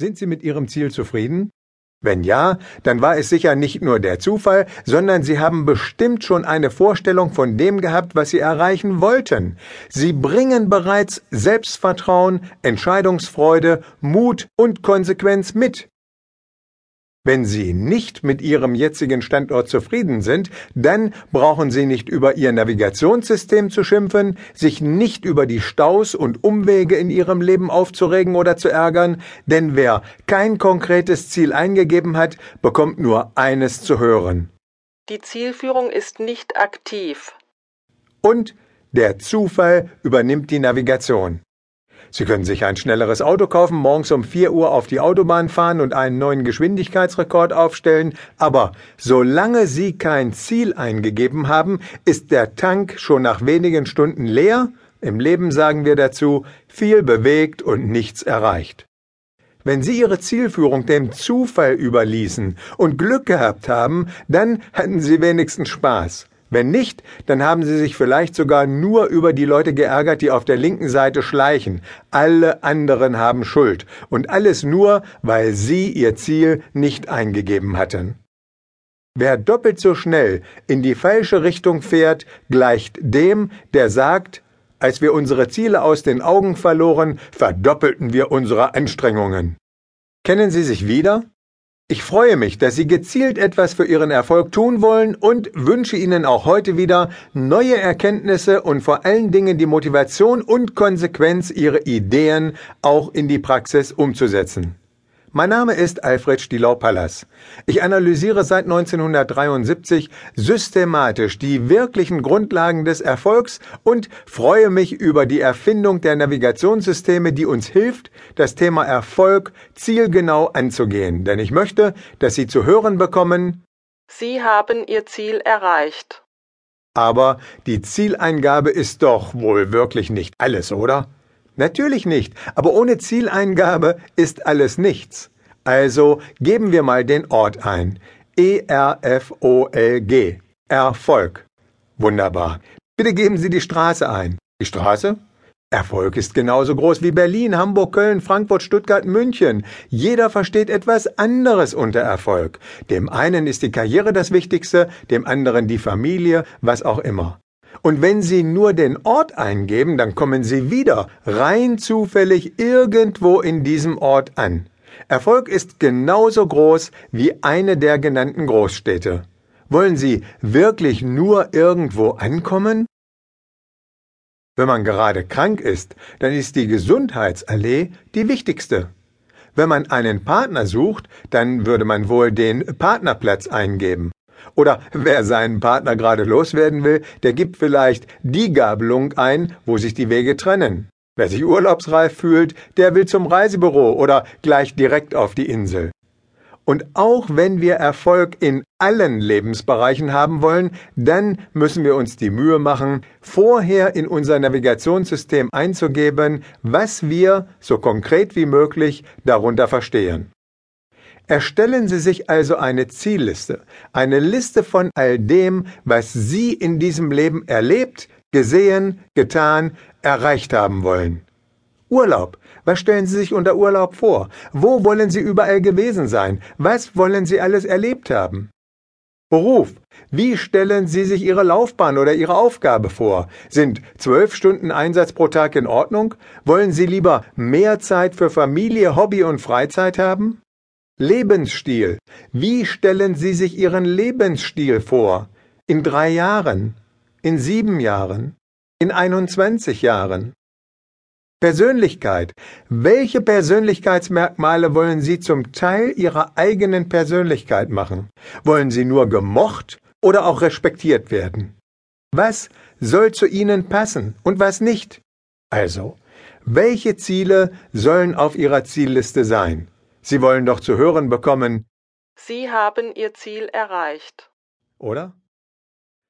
Sind Sie mit Ihrem Ziel zufrieden? Wenn ja, dann war es sicher nicht nur der Zufall, sondern Sie haben bestimmt schon eine Vorstellung von dem gehabt, was Sie erreichen wollten. Sie bringen bereits Selbstvertrauen, Entscheidungsfreude, Mut und Konsequenz mit. Wenn Sie nicht mit Ihrem jetzigen Standort zufrieden sind, dann brauchen Sie nicht über Ihr Navigationssystem zu schimpfen, sich nicht über die Staus und Umwege in Ihrem Leben aufzuregen oder zu ärgern, denn wer kein konkretes Ziel eingegeben hat, bekommt nur eines zu hören. Die Zielführung ist nicht aktiv. Und der Zufall übernimmt die Navigation. Sie können sich ein schnelleres Auto kaufen, morgens um 4 Uhr auf die Autobahn fahren und einen neuen Geschwindigkeitsrekord aufstellen, aber solange Sie kein Ziel eingegeben haben, ist der Tank schon nach wenigen Stunden leer, im Leben sagen wir dazu, viel bewegt und nichts erreicht. Wenn Sie Ihre Zielführung dem Zufall überließen und Glück gehabt haben, dann hatten Sie wenigstens Spaß. Wenn nicht, dann haben sie sich vielleicht sogar nur über die Leute geärgert, die auf der linken Seite schleichen. Alle anderen haben Schuld. Und alles nur, weil sie ihr Ziel nicht eingegeben hatten. Wer doppelt so schnell in die falsche Richtung fährt, gleicht dem, der sagt, als wir unsere Ziele aus den Augen verloren, verdoppelten wir unsere Anstrengungen. Kennen Sie sich wieder? Ich freue mich, dass Sie gezielt etwas für Ihren Erfolg tun wollen und wünsche Ihnen auch heute wieder neue Erkenntnisse und vor allen Dingen die Motivation und Konsequenz, Ihre Ideen auch in die Praxis umzusetzen. Mein Name ist Alfred Stielau-Pallas. Ich analysiere seit 1973 systematisch die wirklichen Grundlagen des Erfolgs und freue mich über die Erfindung der Navigationssysteme, die uns hilft, das Thema Erfolg zielgenau anzugehen. Denn ich möchte, dass Sie zu hören bekommen, Sie haben Ihr Ziel erreicht. Aber die Zieleingabe ist doch wohl wirklich nicht alles, oder? Natürlich nicht, aber ohne Zieleingabe ist alles nichts. Also geben wir mal den Ort ein. E-R-F-O-L-G. Erfolg. Wunderbar. Bitte geben Sie die Straße ein. Die Straße? Erfolg ist genauso groß wie Berlin, Hamburg, Köln, Frankfurt, Stuttgart, München. Jeder versteht etwas anderes unter Erfolg. Dem einen ist die Karriere das Wichtigste, dem anderen die Familie, was auch immer. Und wenn Sie nur den Ort eingeben, dann kommen Sie wieder rein zufällig irgendwo in diesem Ort an. Erfolg ist genauso groß wie eine der genannten Großstädte. Wollen Sie wirklich nur irgendwo ankommen? Wenn man gerade krank ist, dann ist die Gesundheitsallee die wichtigste. Wenn man einen Partner sucht, dann würde man wohl den Partnerplatz eingeben. Oder wer seinen Partner gerade loswerden will, der gibt vielleicht die Gabelung ein, wo sich die Wege trennen. Wer sich urlaubsreif fühlt, der will zum Reisebüro oder gleich direkt auf die Insel. Und auch wenn wir Erfolg in allen Lebensbereichen haben wollen, dann müssen wir uns die Mühe machen, vorher in unser Navigationssystem einzugeben, was wir so konkret wie möglich darunter verstehen. Erstellen Sie sich also eine Zielliste, eine Liste von all dem, was Sie in diesem Leben erlebt, gesehen, getan, erreicht haben wollen. Urlaub. Was stellen Sie sich unter Urlaub vor? Wo wollen Sie überall gewesen sein? Was wollen Sie alles erlebt haben? Beruf. Wie stellen Sie sich Ihre Laufbahn oder Ihre Aufgabe vor? Sind zwölf Stunden Einsatz pro Tag in Ordnung? Wollen Sie lieber mehr Zeit für Familie, Hobby und Freizeit haben? Lebensstil. Wie stellen Sie sich Ihren Lebensstil vor? In drei Jahren? In sieben Jahren? In 21 Jahren? Persönlichkeit. Welche Persönlichkeitsmerkmale wollen Sie zum Teil Ihrer eigenen Persönlichkeit machen? Wollen Sie nur gemocht oder auch respektiert werden? Was soll zu Ihnen passen und was nicht? Also, welche Ziele sollen auf Ihrer Zielliste sein? Sie wollen doch zu hören bekommen, Sie haben Ihr Ziel erreicht. oder?